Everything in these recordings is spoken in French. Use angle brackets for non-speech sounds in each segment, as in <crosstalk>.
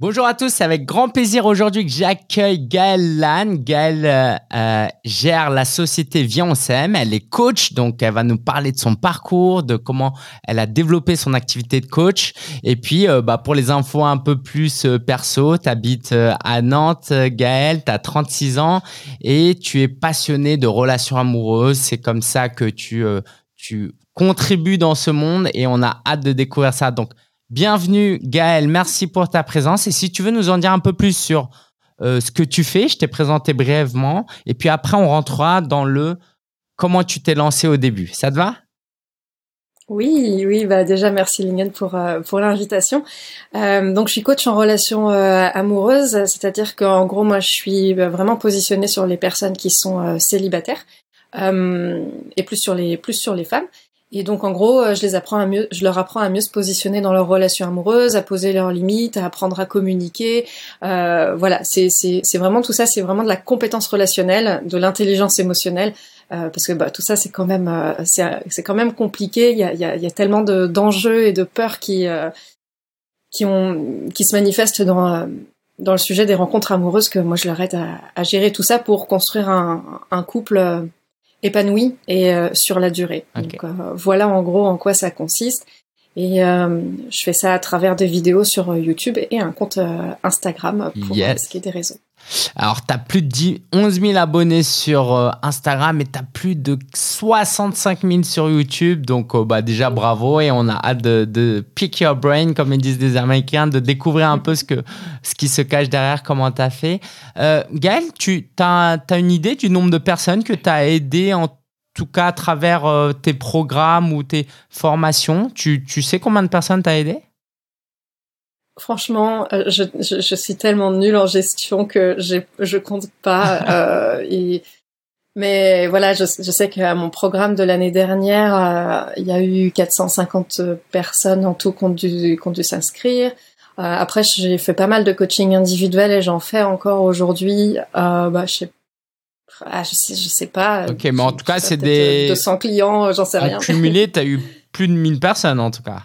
Bonjour à tous, c'est avec grand plaisir aujourd'hui que j'accueille Gaëlle Lannes. Gaëlle euh, euh, gère la société Viens Elle est coach, donc elle va nous parler de son parcours, de comment elle a développé son activité de coach. Et puis, euh, bah, pour les infos un peu plus perso, tu habites à Nantes, Gaëlle, tu as 36 ans et tu es passionné de relations amoureuses. C'est comme ça que tu, tu contribues dans ce monde et on a hâte de découvrir ça. Donc, Bienvenue Gaël, merci pour ta présence. Et si tu veux nous en dire un peu plus sur euh, ce que tu fais, je t'ai présenté brièvement. Et puis après, on rentrera dans le comment tu t'es lancé au début. Ça te va? Oui, oui, bah déjà merci Lingen pour euh, pour l'invitation. Euh, donc je suis coach en relation amoureuse, c'est-à-dire qu'en gros moi je suis bah, vraiment positionnée sur les personnes qui sont célibataires et plus sur les plus sur les femmes. Et donc en gros, euh, je les apprends à mieux, je leur apprends à mieux se positionner dans leur relation amoureuse, à poser leurs limites, à apprendre à communiquer. Euh, voilà, c'est vraiment tout ça, c'est vraiment de la compétence relationnelle, de l'intelligence émotionnelle, euh, parce que bah, tout ça c'est quand même euh, c'est quand même compliqué. Il y a, y a, y a tellement de d'enjeux et de peurs qui euh, qui ont qui se manifestent dans dans le sujet des rencontres amoureuses que moi je leur aide à, à gérer tout ça pour construire un, un couple épanoui et euh, sur la durée. Donc, euh, voilà en gros en quoi ça consiste. Et euh, je fais ça à travers des vidéos sur YouTube et un compte Instagram pour ce qui est des réseaux. Alors, tu as plus de 10, 11 000 abonnés sur euh, Instagram et tu as plus de 65 000 sur YouTube. Donc, euh, bah, déjà, bravo. Et on a hâte de, pick your brain, comme ils disent des Américains, de découvrir un peu ce, que, ce qui se cache derrière, comment tu as fait. Euh, Gaël, tu as, une idée du nombre de personnes que tu as aidé en tout cas à travers euh, tes programmes ou tes formations? Tu, tu sais combien de personnes tu as aidé Franchement, euh, je, je, je, suis tellement nulle en gestion que je compte pas. <laughs> euh, et, mais voilà, je, je sais qu'à mon programme de l'année dernière, euh, il y a eu 450 personnes en tout qui ont dû, dû s'inscrire. Euh, après, j'ai fait pas mal de coaching individuel et j'en fais encore aujourd'hui. Euh, bah, je sais ah, je sais, je sais pas. Ok, mais en tout cas, c'est des 200 clients, j'en sais rien. Cumulé, tu as eu <laughs> plus de 1000 personnes en tout cas.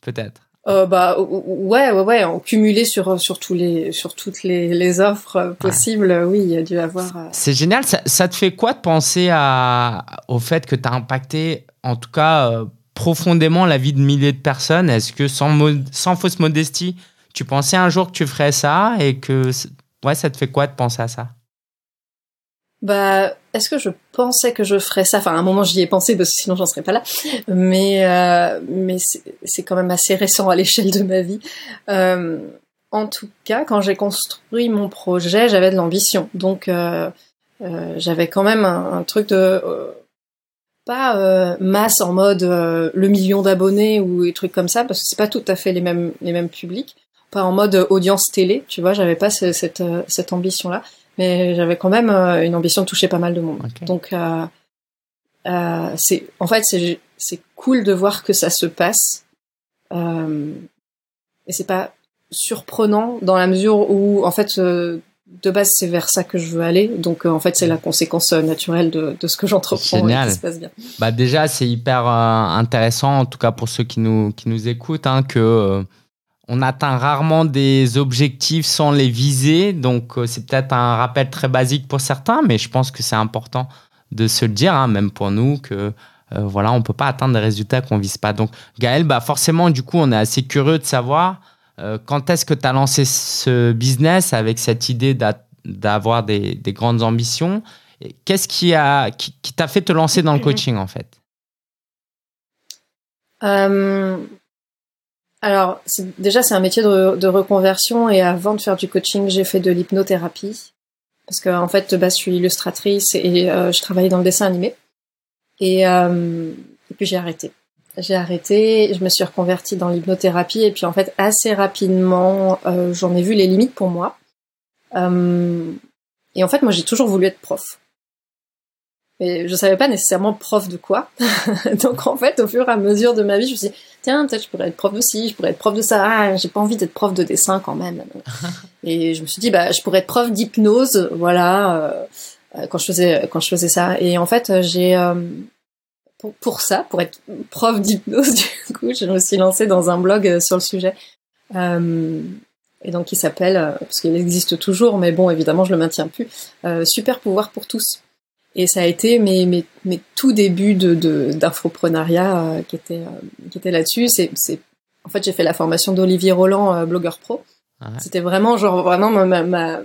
Peut-être. Euh, bah ouais ouais ouais en cumulé sur sur tous les sur toutes les, les offres possibles oui il y a dû avoir euh, c'est génial. Ça, ça, te fait quoi de penser à au fait que tu as impacté en tout cas euh, profondément la vie de milliers de personnes? Est-ce que sans sans fausse modestie tu pensais un jour que tu ferais ça et que ouais ça te fait quoi de penser à ça? Bah, est-ce que je pensais que je ferais ça? Enfin, à un moment, j'y ai pensé parce que sinon, j'en serais pas là. Mais, euh, mais c'est quand même assez récent à l'échelle de ma vie. Euh, en tout cas, quand j'ai construit mon projet, j'avais de l'ambition. Donc, euh, euh j'avais quand même un, truc de euh, pas euh, masse en mode le million d'abonnés ou des trucs comme ça, parce que c'est pas tout à fait les mêmes les mêmes publics. Pas en mode audience télé, tu vois. J'avais pas cette cette ambition là mais j'avais quand même euh, une ambition de toucher pas mal de monde. Donc, euh, euh, c'est en fait c'est c'est cool de voir que ça se passe. Euh, et c'est pas surprenant dans la mesure où en fait de base c'est vers ça que je veux aller. Donc en fait c'est la conséquence naturelle de, de ce que j'entreprends et qui se passe bien. Bah déjà c'est hyper intéressant en tout cas pour ceux qui nous qui nous écoutent hein, que on atteint rarement des objectifs sans les viser, donc euh, c'est peut-être un rappel très basique pour certains, mais je pense que c'est important de se le dire, hein, même pour nous, que euh, voilà, on peut pas atteindre des résultats qu'on vise pas. Donc Gaël, bah forcément, du coup, on est assez curieux de savoir euh, quand est-ce que tu as lancé ce business avec cette idée d'avoir des, grandes ambitions? Qu'est-ce qui a qui, t'a fait te lancer dans le coaching en fait? Alors, déjà, c'est un métier de, reconversion et avant de faire du coaching, j'ai fait de l'hypnothérapie. Parce que, en fait, je suis illustratrice et euh, je travaillais dans le dessin animé. Et, euh, et puis j'ai arrêté. J'ai arrêté, je me suis reconvertie dans l'hypnothérapie et puis en fait, assez rapidement, euh, j'en ai vu les limites pour moi. et en fait, moi, j'ai toujours voulu être prof. Et je savais pas nécessairement prof de quoi. <laughs> Donc en fait, au fur et à mesure de ma vie, je me suis dit, tiens, peut-être je pourrais être prof de ci, je pourrais être prof de ça. Ah, j'ai pas envie d'être prof de dessin quand même. <laughs> et je me suis dit, bah, je pourrais être prof d'hypnose, voilà, euh, euh, quand je faisais quand je faisais ça. Et en fait, j'ai euh, pour, pour, ça, pour être prof d'hypnose, <laughs> du coup, je me suis lancée dans un blog sur le sujet. et donc qui s'appelle, parce qu'il existe toujours, mais bon, évidemment, je le maintiens plus, Super pouvoir pour tous. Et ça a été mes, mes, mes tout débuts de, d'infoprenariat qui était qui était là-dessus. C'est, c'est en fait j'ai fait la formation d'Olivier Roland, blogueur pro. C'était vraiment genre vraiment ma, ma,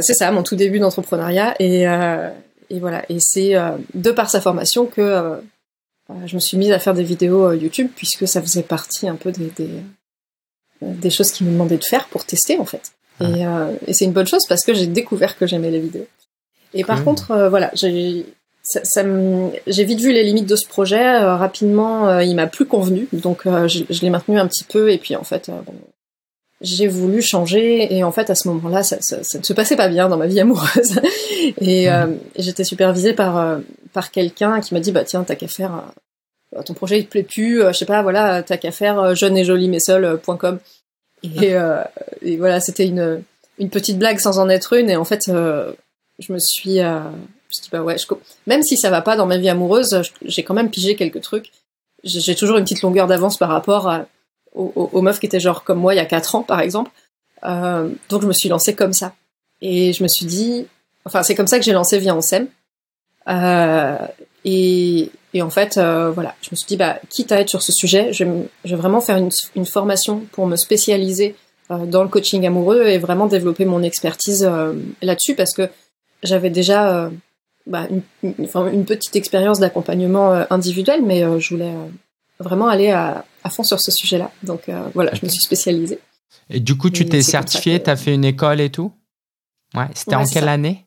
c'est ça mon tout début d'entrepreneuriat et et voilà. Et c'est de par sa formation que je me suis mise à faire des vidéos euh, YouTube puisque ça faisait partie un peu des, des, des choses qui me demandaient de faire pour tester en fait. Et, euh, et c'est une bonne chose parce que j'ai découvert que j'aimais les vidéos. Et par contre, euh, voilà, j'ai ça, ça j'ai vite vu les limites de ce projet. rapidement, il m'a plus convenu, donc je, je l'ai maintenu un petit peu. Et puis en fait, bon, j'ai voulu changer. Et en fait, à ce moment-là, ça, ça, ça, ne se passait pas bien dans ma vie amoureuse. <laughs> et j'étais supervisée par par quelqu'un qui m'a dit bah tiens t'as qu'à faire euh, ton projet il te plaît plus euh, je sais pas voilà t'as qu'à faire euh, jeune et jolie mais seul.com et, <laughs> et voilà c'était une une petite blague sans en être une et en fait je me suis je dis bah ouais je, même si ça va pas dans ma vie amoureuse j'ai quand même pigé quelques trucs. J'ai toujours une petite longueur d'avance par rapport aux, meufs qui étaient genre comme moi il y a quatre ans par exemple. Donc je me suis lancée comme ça. Et je me suis dit enfin c'est comme ça que j'ai lancé Viens on s'aime. Euh, et, et, en fait, euh, voilà, je me suis dit, bah, quitte à être sur ce sujet, je vais, vraiment faire une, une, formation pour me spécialiser euh, dans le coaching amoureux et vraiment développer mon expertise là-dessus parce que j'avais déjà bah, une, une, petite expérience d'accompagnement individuel, mais je voulais vraiment aller à, à, fond sur ce sujet-là. Donc voilà, je me suis spécialisée. Et du coup, tu t'es certifié, tu as fait une école et tout? Ouais, c'était en quelle année?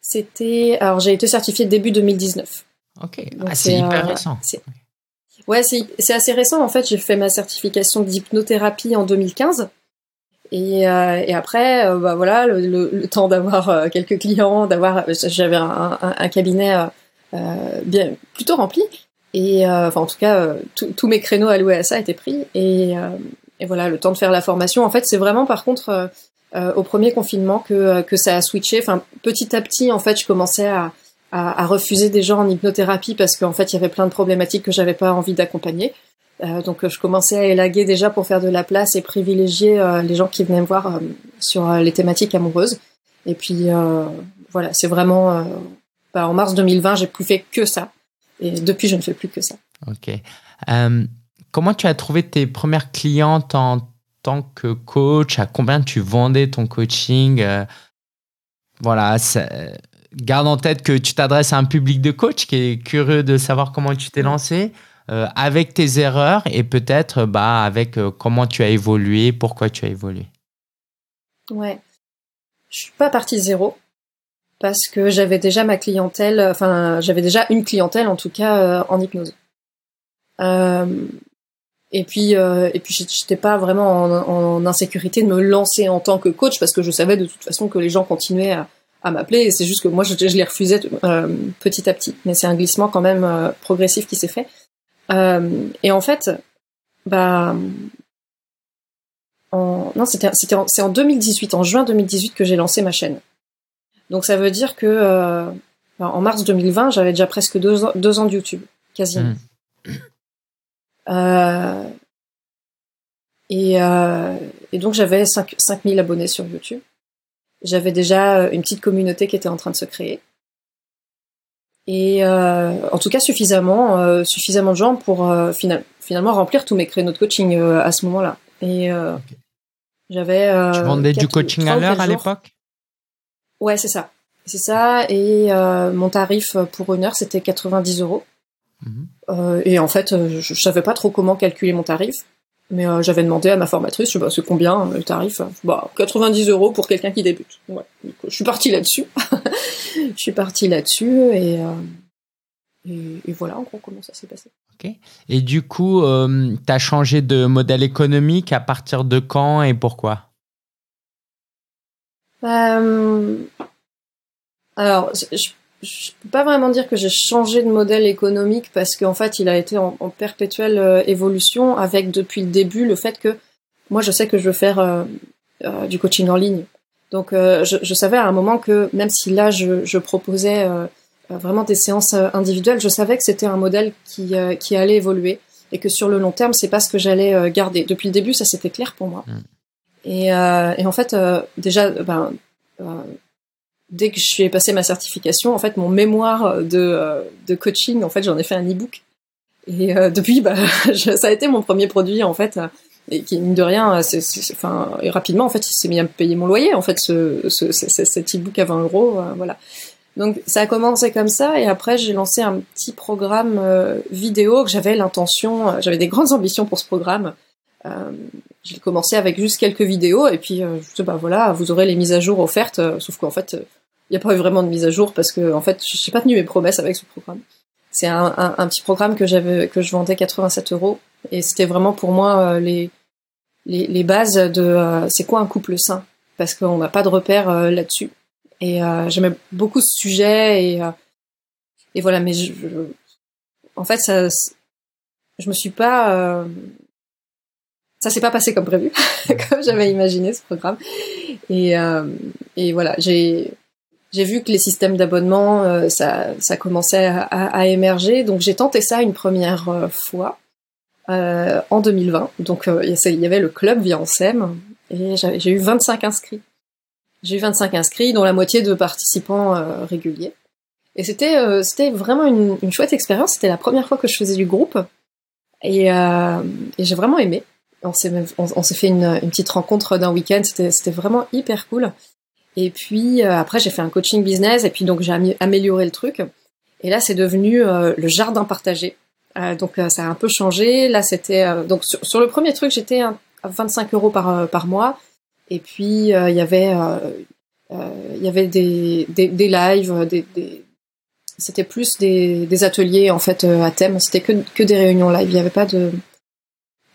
C'était. Alors, j'ai été certifiée début 2019. Ok, ah, c'est hyper euh, récent. Ouais, c'est assez récent. En fait, j'ai fait ma certification d'hypnothérapie en 2015. Et, euh, après, euh, bah voilà, le, temps d'avoir euh, quelques clients, d'avoir, j'avais un, cabinet bien plutôt rempli. Et enfin, en tout cas, tous mes créneaux alloués à ça étaient pris. Et, voilà, le temps de faire la formation. En fait, c'est vraiment, par contre, euh, au premier confinement que, euh, ça a switché. Enfin, petit à petit, en fait, je commençais à refuser des gens en hypnothérapie parce qu'en fait, il y avait plein de problématiques que j'avais pas envie d'accompagner. Euh, donc, je commençais à élaguer déjà pour faire de la place et privilégier euh, les gens qui venaient me voir sur les thématiques amoureuses. Et puis, voilà, c'est vraiment... Bah, en mars 2020, j'ai plus fait que ça. Et depuis, je ne fais plus que ça. Ok. comment tu as trouvé tes premières clientes en tant que coach, à combien tu vendais ton coaching? Euh, voilà, garde en tête que tu t'adresses à un public de coach qui est curieux de savoir comment tu t'es lancé, euh, avec tes erreurs et peut-être bah, avec euh, comment tu as évolué, pourquoi tu as évolué. Ouais. Je suis pas partie zéro parce que j'avais déjà ma clientèle, enfin j'avais déjà une clientèle en tout cas en hypnose. Et puis, euh, et puis, j'étais pas vraiment en, insécurité de me lancer en tant que coach parce que je savais de toute façon que les gens continuaient à, m'appeler. Et c'est juste que moi, je, les refusais euh, petit à petit. Mais c'est un glissement quand même euh, progressif qui s'est fait. Euh, et en fait, bah, en, non, c'était, c'était, c'est en 2018, en juin 2018 que j'ai lancé ma chaîne. Donc ça veut dire que euh, en mars 2020, j'avais déjà presque deux ans, deux ans de YouTube, quasiment. Mmh. Euh, et, euh, et, donc j'avais 5, 5000 abonnés sur YouTube. J'avais déjà une petite communauté qui était en train de se créer. Et euh, en tout cas suffisamment, euh, suffisamment de gens pour euh, finalement remplir tous mes créneaux de coaching à ce moment-là. Et j'avais. tu vendais du coaching à l'heure à l'époque? Ouais, c'est ça. C'est ça. Et mon tarif pour une heure, c'était 90 euros. Mhm. Euh, et en fait, euh, je, savais pas trop comment calculer mon tarif. Mais euh, j'avais demandé à ma formatrice, je sais pas, c'est combien le tarif Bah, 90 euros pour quelqu'un qui débute. Ouais. je suis partie là-dessus. <laughs> je suis partie là-dessus et, et, voilà en gros comment ça s'est passé. Ok. Et du coup, tu as changé de modèle économique à partir de quand et pourquoi? Alors, je, je peux pas vraiment dire que j'ai changé de modèle économique parce qu'en fait, il a été en, perpétuelle euh, évolution avec depuis le début le fait que moi, je sais que je veux faire euh, euh, du coaching en ligne. Donc, je, je, savais à un moment que même si là, je, je proposais vraiment des séances individuelles, je savais que c'était un modèle qui, qui allait évoluer et que sur le long terme, c'est pas ce que j'allais garder. Depuis le début, ça c'était clair pour moi. Mm. Et, et, en fait, déjà, ben, dès que je suis passé ma certification, en fait, mon mémoire de, de coaching, en fait, j'en ai fait un e-book. Et depuis, bah, <laughs> ça a été mon premier produit, en fait et qui mine de rien, c'est, enfin, et rapidement en fait, il s'est mis à me payer mon loyer en fait, ce, ce, cet e-book à 20 euros, euh, voilà. Donc ça a commencé comme ça et après j'ai lancé un petit programme euh, vidéo que j'avais l'intention, euh, j'avais des grandes ambitions pour ce programme. j'ai commencé avec juste quelques vidéos et puis je bah voilà, vous aurez les mises à jour offertes, sauf qu'en fait n'y a pas eu vraiment de mise à jour parce que en fait j'ai pas tenu mes promesses avec ce programme. C'est un, petit programme que j'avais que je vendais 87 euros et c'était vraiment pour moi les les, les bases de euh, c'est quoi un couple sain? Parce qu'on n'a pas de repère euh, là-dessus. Et euh, j'aimais beaucoup ce sujet et et voilà, mais je, en fait ça je me suis pas ça s'est pas passé comme prévu, <laughs> comme j'avais imaginé ce programme. Et, euh, et voilà, j'ai j'ai vu que les systèmes d'abonnement, ça, ça commençait à, à, émerger, donc j'ai tenté ça une première fois. Euh, en 2020. Donc euh, il y avait le club via SEM et j'ai eu 25 inscrits. J'ai eu 25 inscrits, dont la moitié de participants euh, réguliers. Et c'était c'était vraiment une, une chouette expérience. C'était la première fois que je faisais du groupe et, et j'ai vraiment aimé. On s'est on, s'est fait une, une, petite rencontre d'un week-end. C'était c'était vraiment hyper cool. Et puis après j'ai fait un coaching business et puis donc j'ai amélioré le truc. Et là c'est devenu le jardin partagé. Euh, donc euh, ça a un peu changé. Là, c'était euh, donc sur, le premier truc, j'étais à 25 euros par par mois. Et puis il y avait il y avait des des, des lives, des, des c'était plus des, des ateliers en fait à thème. C'était que que des réunions live. Il y avait pas de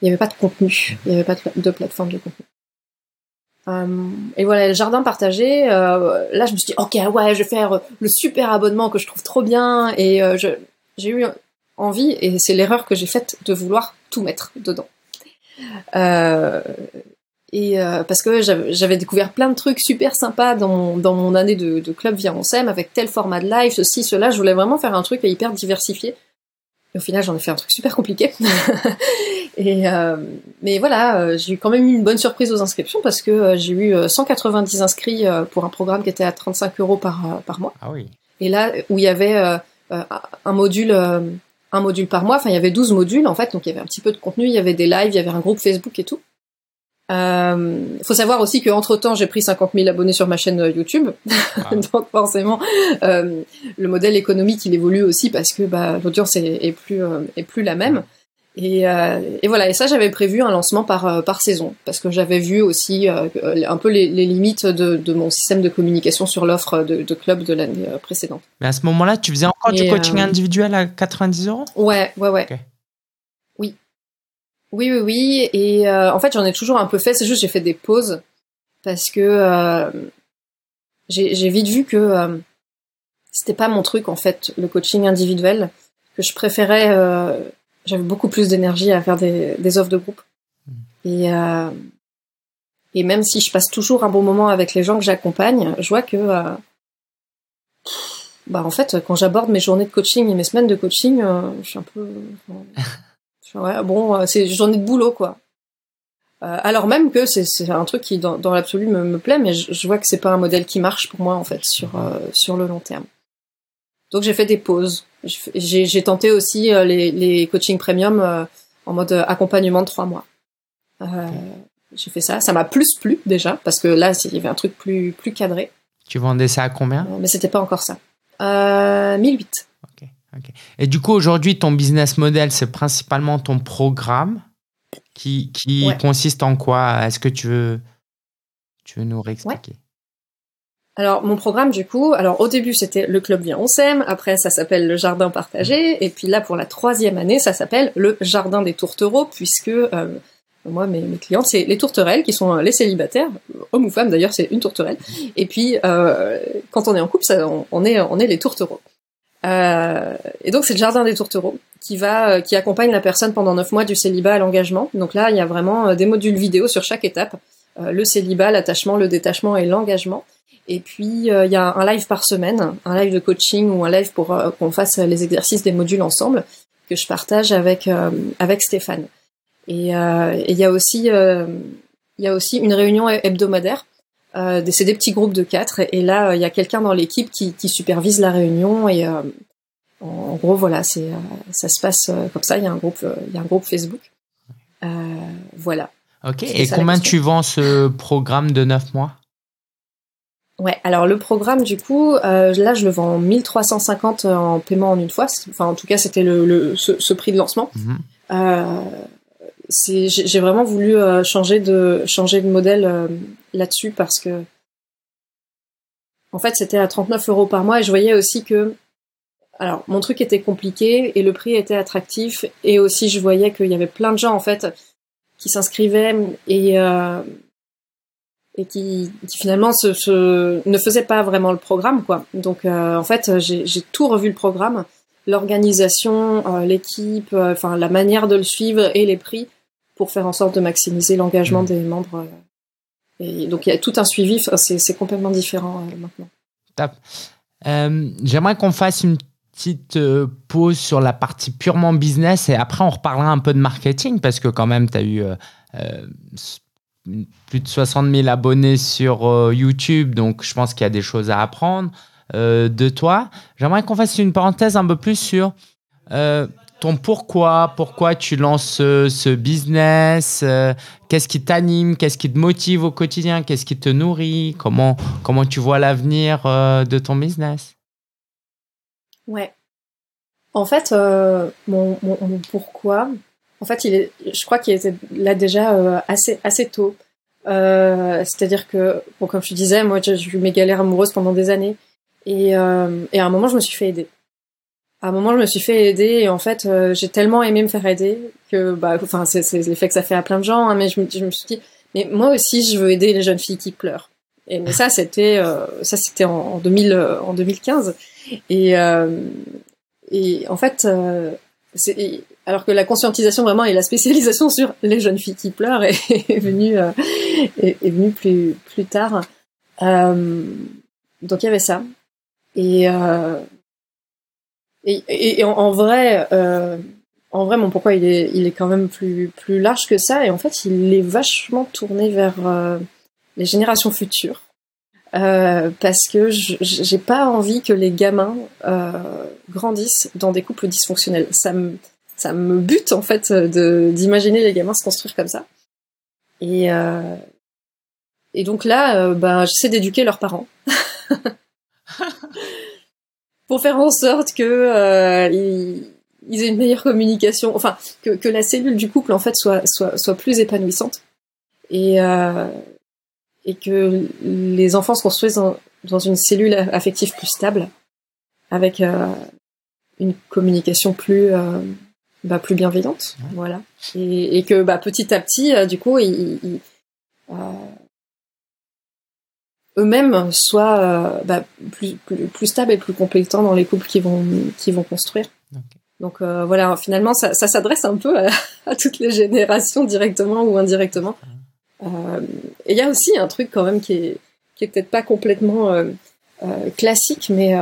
il y avait pas de contenu. Il y avait pas de plateforme de contenu. Et voilà, le jardin partagé. Euh, là, je me suis dit, ok, ouais, je vais faire le super abonnement que je trouve trop bien. Et je j'ai eu envie, et c'est l'erreur que j'ai faite de vouloir tout mettre dedans. Euh, et euh, parce que j'avais découvert plein de trucs super sympas dans mon, dans mon année de, de club via SEM, avec tel format de live, ceci, cela. Je voulais vraiment faire un truc hyper diversifié. Et au final, j'en ai fait un truc super compliqué. <laughs> et euh, mais voilà, euh, j'ai eu quand même eu une bonne surprise aux inscriptions parce que euh, j'ai eu 190 inscrits pour un programme qui était à 35 euros par, par mois. Ah oui. Et là, où il y avait un module un module par mois. Enfin, il y avait 12 modules en fait, donc il y avait un petit peu de contenu, il y avait des lives, il y avait un groupe Facebook et tout. Il euh, faut savoir aussi qu'entre temps, j'ai pris 50 000 abonnés sur ma chaîne euh, YouTube, ah. <laughs> donc forcément, euh, le modèle économique il évolue aussi parce que bah, l'audience est, plus est plus la même. Et, euh, et, voilà, et ça j'avais prévu un lancement par, euh, par saison, parce que j'avais vu aussi euh, un peu les, les limites de, de, mon système de communication sur l'offre de, de, club de l'année précédente. Mais à ce moment-là, tu faisais encore du coaching individuel à 90 euros? Ouais, ouais, ouais. Oui, oui, oui. Et en fait, j'en ai toujours un peu fait, c'est juste j'ai fait des pauses, parce que j'ai vite vu que c'était pas mon truc, en fait, le coaching individuel, que je préférais j'avais beaucoup plus d'énergie à faire des, des, offres de groupe. Hmm. Et, euh, et même si je passe toujours un bon moment avec les gens que j'accompagne, je vois que, euh, bah en fait, quand j'aborde mes journées de coaching et mes semaines de coaching, euh, je suis un peu, <laughs> ouais, bon, euh, c'est journée de boulot quoi. Euh, alors même que c'est un truc qui dans, dans l'absolu me, me, plaît, mais je, je vois que c'est pas un modèle qui marche pour moi en fait sur sur le long terme. Donc j'ai fait des pauses. J'ai tenté aussi euh, les, les coachings premium euh, en mode euh, accompagnement de trois mois. J'ai fait ça. Ça m'a plus plu déjà parce que là il y avait un truc plus plus cadré. Tu vendais ça à combien? Mais c'était pas encore ça. Euh, 1008. Ok. Et du coup aujourd'hui ton business model c'est principalement ton programme qui qui consiste en quoi? Est-ce que tu veux tu veux nous réexpliquer? Alors mon programme du coup, alors au début c'était le club vient on s'aime, après ça s'appelle le jardin partagé, et puis là pour la troisième année ça s'appelle le jardin des tourtereaux puisque euh, moi mes, mes clientes c'est les tourterelles qui sont les célibataires, hommes ou femmes d'ailleurs c'est une tourterelle, et puis euh, quand on est en couple ça, on, est on est les tourtereaux. Euh, et donc c'est le jardin des tourtereaux qui va qui accompagne la personne pendant neuf mois du célibat à l'engagement. Donc là il y a vraiment des modules vidéo sur chaque étape, le célibat, l'attachement, le détachement et l'engagement. Et puis euh, il y a un live par semaine, un live de coaching ou un live pour euh, qu'on fasse les exercices des modules ensemble. que je partage avec avec Stéphane. Et il y a aussi il y a aussi une réunion hebdomadaire. C'est des petits groupes de quatre et, là il y a quelqu'un dans l'équipe qui, qui, supervise la réunion et en gros, voilà, c'est ça se passe comme ça. Il y a un groupe, il y a un groupe Facebook. voilà. Ok. Et combien tu vends ce programme de 9 mois? Ouais, alors le programme, du coup, euh, là, je le vends 1350 en paiement en une fois. Enfin, en tout cas, c'était le, ce, prix de lancement. Mhm. Euh, j'ai vraiment voulu euh, changer de changer de modèle là-dessus parce que, en fait, c'était à 39 euros par mois et je voyais aussi que, alors, mon truc était compliqué et le prix était attractif et aussi je voyais qu'il y avait plein de gens en fait qui s'inscrivaient et et qui, qui finalement se, se, ne faisait pas vraiment le programme quoi. Donc euh, en fait j'ai tout revu le programme, l'organisation, euh, l'équipe, euh, enfin la manière de le suivre et les prix pour faire en sorte de maximiser l'engagement mmh. des membres. Donc il y a tout un suivi, c'est complètement différent maintenant. Top. J'aimerais qu'on fasse une petite pause sur la partie purement business et après on reparlera un peu de marketing parce que quand même tu as eu plus de 60 000 abonnés sur euh, YouTube, donc je pense qu'il y a des choses à apprendre euh, de toi. J'aimerais qu'on fasse une parenthèse un peu plus sur euh, ton pourquoi, pourquoi tu lances ce, business, qu'est-ce qui t'anime, qu'est-ce qui te motive au quotidien, qu'est-ce qui te nourrit, comment, comment tu vois l'avenir de ton business? Ouais. En fait, mon, mon pourquoi, en fait, il est, je crois qu'il était là déjà euh, assez assez tôt. Euh, C'est-à-dire que, bon, comme je disais, moi, j'ai eu mes galères amoureuses pendant des années, euh, et à un moment, je me suis fait aider. À un moment, je me suis fait aider, et en fait, euh, j'ai tellement aimé me faire aider que, bah, enfin, c'est l'effet que ça fait à plein de gens, hein, mais je me, suis dit, mais moi aussi, je veux aider les jeunes filles qui pleurent. Et ça, c'était euh, ça, c'était en, en 2000, en 2015, et et en fait, c'est alors que la conscientisation vraiment et la spécialisation <laughs> sur les jeunes filles qui pleurent est, venue euh, est, venue plus plus tard. Euh, donc il y avait ça et et, et, en, vrai euh, en vrai mon pourquoi il est il est quand même plus plus large que ça et en fait il est vachement tourné vers euh, les générations futures. Euh, parce que j'ai pas envie que les gamins euh, grandissent dans des couples dysfonctionnels. Ça me ça me bute en fait d'imaginer les gamins se construire comme ça. Et euh, et donc là, euh, ben j'essaie d'éduquer leurs parents <laughs> pour faire en sorte que euh, ils, aient une meilleure communication, enfin que, que la cellule du couple en fait soit soit soit plus épanouissante et euh, et que les enfants se construisent dans, dans une cellule affective plus stable avec euh, une communication plus bah, plus bienveillante, voilà, et, et, que bah, petit à petit, euh, du coup, ils, euh, eux-mêmes soient euh, bah, plus, plus, plus, stables et plus compétents dans les couples qu'ils vont qui vont construire. Donc voilà, finalement, ça, ça s'adresse un peu à, à, toutes les générations, directement ou indirectement. et il y a aussi un truc quand même qui est qui est peut-être pas complètement classique, mais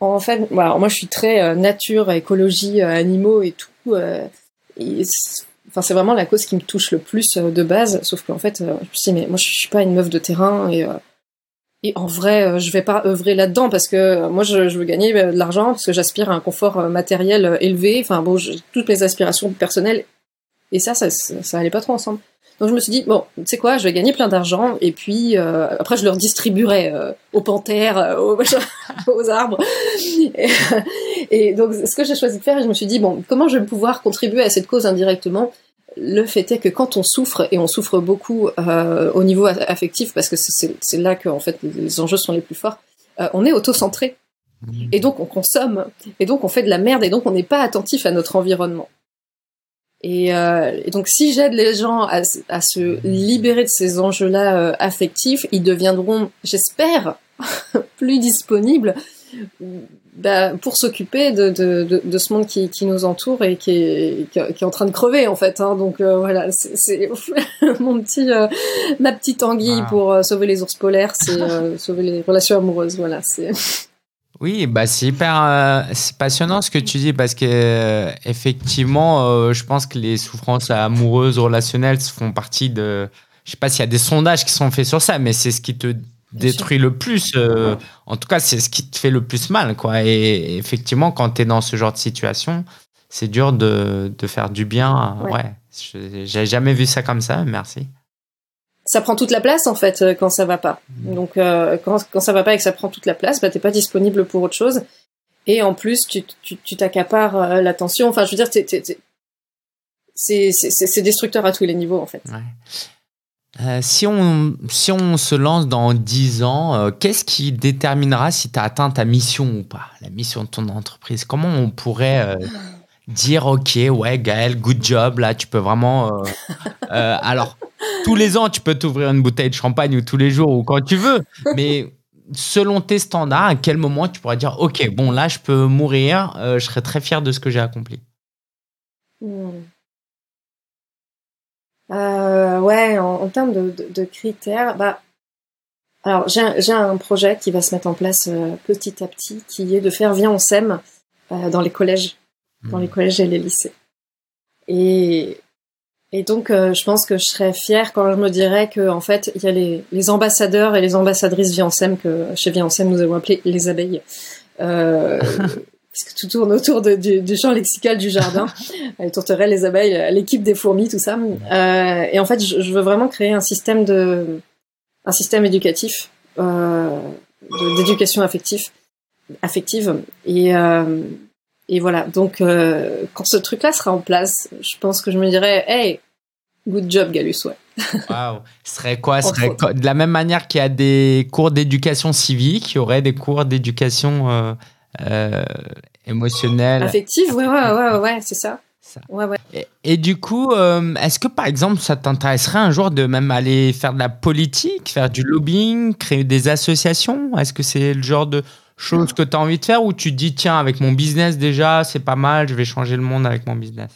en fait, voilà, moi je suis très euh, nature, écologie, euh, animaux et tout. Euh, enfin, c'est vraiment la cause qui me touche le plus de base. Sauf qu'en fait, je me suis dit, mais moi je suis pas une meuf de terrain et et en vrai, je vais pas œuvrer là-dedans parce que moi, je, veux gagner de l'argent parce que j'aspire à un confort matériel élevé. Enfin bon, toutes mes aspirations personnelles. Et ça, ça, ça, allait pas trop ensemble. Donc je me suis dit bon, tu sais quoi, je vais gagner plein d'argent et puis euh, après je leur distribuerai euh, aux panthères, euh, aux, <laughs> aux, arbres. Et, donc ce que j'ai choisi de faire, je me suis dit bon, comment je vais pouvoir contribuer à cette cause indirectement Le fait est que quand on souffre et on souffre beaucoup au niveau affectif parce que c'est là que en fait les enjeux sont les plus forts, on est auto-centré. Et donc on consomme, et donc on fait de la merde, et donc on n'est pas attentif à notre environnement. Euh, et, donc, si j'aide les gens à, se libérer de ces enjeux-là euh, affectifs, ils deviendront, j'espère, <laughs> plus disponibles bah, pour s'occuper de, de, de, ce monde qui, qui, nous entoure et qui est, qui est en train de crever en fait. Hein. Donc euh, voilà, c'est <laughs> mon petit, ma petite anguille pour sauver les ours polaires, c'est <laughs> sauver les relations amoureuses. Voilà, c'est. <laughs> Oui, bah c'est hyper euh, passionnant ce que tu dis parce que euh, effectivement, euh, je pense que les souffrances amoureuses, relationnelles font partie de. Je sais pas s'il y a des sondages qui sont faits sur ça, mais c'est ce qui te détruit le plus. en tout cas, c'est ce qui te fait le plus mal, quoi. Et effectivement, quand tu es dans ce genre de situation, c'est dur de, de, faire du bien. Ouais, ouais. j'ai jamais vu ça comme ça. Merci ça prend toute la place en fait euh, quand ça va pas. Mm. Donc euh, quand, quand ça va pas et que ça prend toute la place, bah t'es pas disponible pour autre chose. Et en plus, tu tu t'accapares euh, l'attention. Enfin, je veux dire, c'est destructeur à tous les niveaux en fait. Ouais. Si, on, si on se lance dans 10 ans, qu'est-ce qui déterminera si tu as atteint ta mission ou pas, la mission de ton entreprise? Comment on pourrait dire, OK, ouais, Gaël, good job, là, tu peux vraiment... <laughs> alors, tous les ans, tu peux t'ouvrir une bouteille de champagne ou tous les jours ou quand tu veux. Mais selon tes standards, à quel moment tu pourrais dire Ok, bon, là, je peux mourir, euh, je serais très fier de ce que j'ai accompli? Hmm. Euh, Ouais, en, termes de, critères, bah, alors j'ai un projet qui va se mettre en place euh, petit à petit, qui est de faire Viens, on s'aime dans les collèges, dans les hmm. collèges et les lycées. Et et donc, euh, je pense que je serais fière quand je me dirais que, en fait, il y a les, ambassadeurs et les ambassadrices Viancem que chez Viancem nous avons appelé les abeilles. <laughs> Euh, parce que tout tourne autour du, champ lexical du jardin, <laughs> les tourterelles, les abeilles, l'équipe des fourmis, tout ça. Euh, et en fait, je, veux vraiment créer un système de, un système éducatif, euh, d'éducation affective, affective. Et, euh, et voilà. Donc, euh, quand ce truc-là sera en place, je pense que je me dirais, hey, good job, Galus, ouais. <laughs> Waouh. Ce serait quoi? Ce serait de la même manière qu'il y a des cours d'éducation civique, il y aurait des cours d'éducation euh, euh, émotionnelle. Affective, ouais, ouais, ouais, ouais, c'est ça. Ouais, ouais. Et, et, du coup, euh, est-ce que par exemple, ça t'intéresserait un jour de même aller faire de la politique, faire du lobbying, créer des associations? Est-ce que c'est le genre de, chose que tu as envie de faire ou tu te dis, tiens, avec mon business déjà, c'est pas mal, je vais changer le monde avec mon business?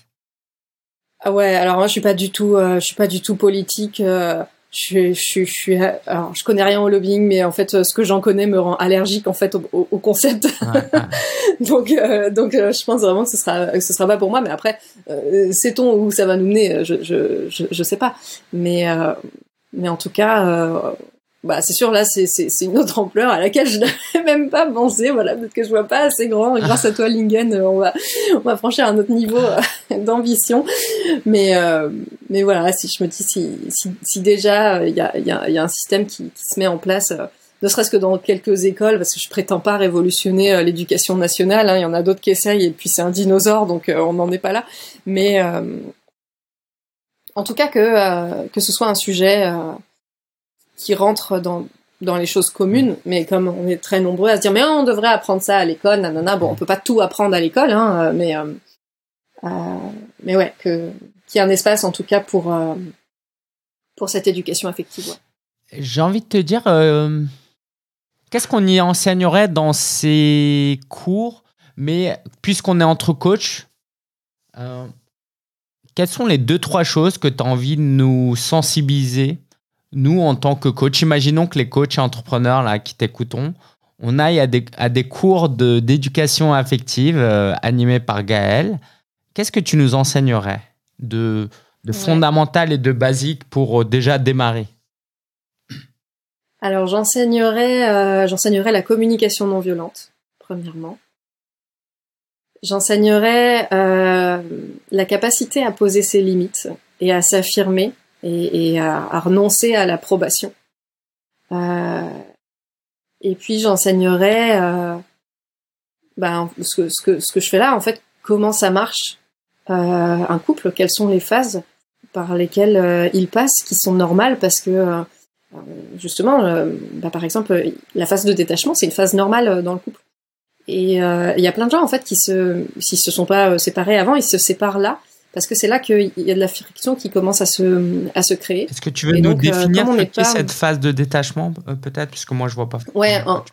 Ah ouais, alors moi je suis pas du tout, euh, je suis pas du tout politique. Euh, je, je, je, suis, alors je connais rien au lobbying, mais en fait ce que j'en connais me rend allergique en fait au, au, concept. <laughs> donc euh, donc je pense vraiment que ce sera que ce sera pas pour moi. Mais après, sait-on où ça va nous mener? Je je je, je sais pas. Mais mais en tout cas bah c'est sûr là c'est c'est une autre ampleur à laquelle je n'avais même pas pensé. Voilà peut-être que je vois pas assez grand. <laughs> Grâce à toi Lingen euh, on va on va franchir un autre niveau euh, d'ambition. Mais euh, mais voilà si je me dis si si, si déjà il y a il y a, y a un système qui, qui se met en place ne serait-ce que dans quelques écoles parce que je prétends pas révolutionner l'éducation nationale hein, il y en a d'autres qui essayent et puis c'est un dinosaure donc on n'en est pas là. Mais en tout cas que que ce soit un sujet qui rentrent dans dans les choses communes, mais comme on est très nombreux à se dire mais on devrait apprendre ça à l'école, nanana, bon on peut pas tout apprendre à l'école, hein, mais euh, euh, mais ouais que qu'il y ait un espace en tout cas pour euh, pour cette éducation affective. J'ai envie de te dire qu'est-ce qu'on y enseignerait dans ces cours, mais puisqu'on est entre coachs, quelles sont les deux trois choses que tu as envie de nous sensibiliser nous, en tant que coach, imaginons que les coachs et entrepreneurs là, qui t'écoutons, on aille à des, à des cours d'éducation affective euh, animés par Gaël. Qu'est-ce que tu nous enseignerais de, de fondamental et de basique pour euh, déjà démarrer? Alors, j'enseignerais euh, j'enseignerais la communication non violente, premièrement. J'enseignerais la capacité à poser ses limites et à s'affirmer et, et à, à, renoncer à l'approbation. Euh, et puis j'enseignerai euh, ben, ce, que, ce, que, ce que je fais là, en fait, comment ça marche euh, un couple, quelles sont les phases par lesquelles euh, il passe, qui sont normales, parce que justement, bah, par exemple, la phase de détachement, c'est une phase normale dans le couple. Et il y a plein de gens en fait qui se, s'ils se sont pas séparés avant, ils se séparent là parce que c'est là qu'il y a de la friction qui commence à se, à se créer. Est-ce que tu veux nous euh, définir cette phase de détachement, euh, peut-être, puisque moi je vois pas. Ouais, en,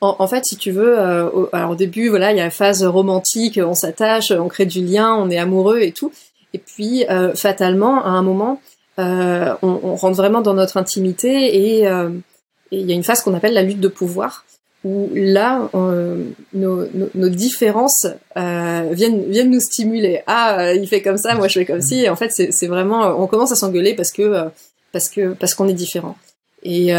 en, fait, si tu veux, euh, au, alors au début, voilà, il y a la phase romantique, on s'attache, on crée du lien, on est amoureux et tout. Et puis, fatalement, à un moment, on, on, rentre vraiment dans notre intimité et il y a une phase qu'on appelle la lutte de pouvoir où là, nos, nos, différences viennent, viennent nous stimuler. Ah, il fait comme ça, moi je fais comme ci. En fait, c'est vraiment, on commence à s'engueuler parce que parce que parce qu'on est différent. Et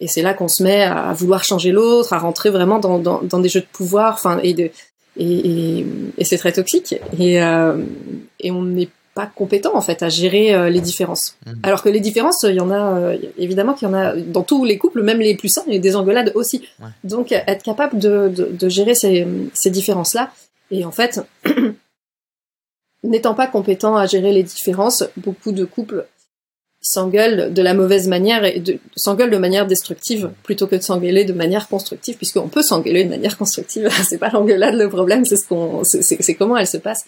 et c'est là qu'on se met à vouloir changer l'autre, à rentrer vraiment dans, dans, dans, des jeux de pouvoir, enfin et de et, et, et c'est très toxique. Et, et on n'est pas compétent en fait à gérer euh, les différences. Mmh. Alors que les différences, il y en a euh, évidemment qu'il y en a dans tous les couples, même les plus sains, il y a des engueulades aussi. Donc être capable de, de, de gérer ces, ces différences là. Et en fait, <clears throat> n'étant pas compétent à gérer les différences, beaucoup de couples s'engueulent de la mauvaise manière et s'engueulent de manière destructive plutôt que de s'engueuler de manière constructive, puisqu'on peut s'engueuler de manière constructive. <laughs> c'est pas l'engueulade le problème, c'est ce qu'on, c'est comment elle se passe.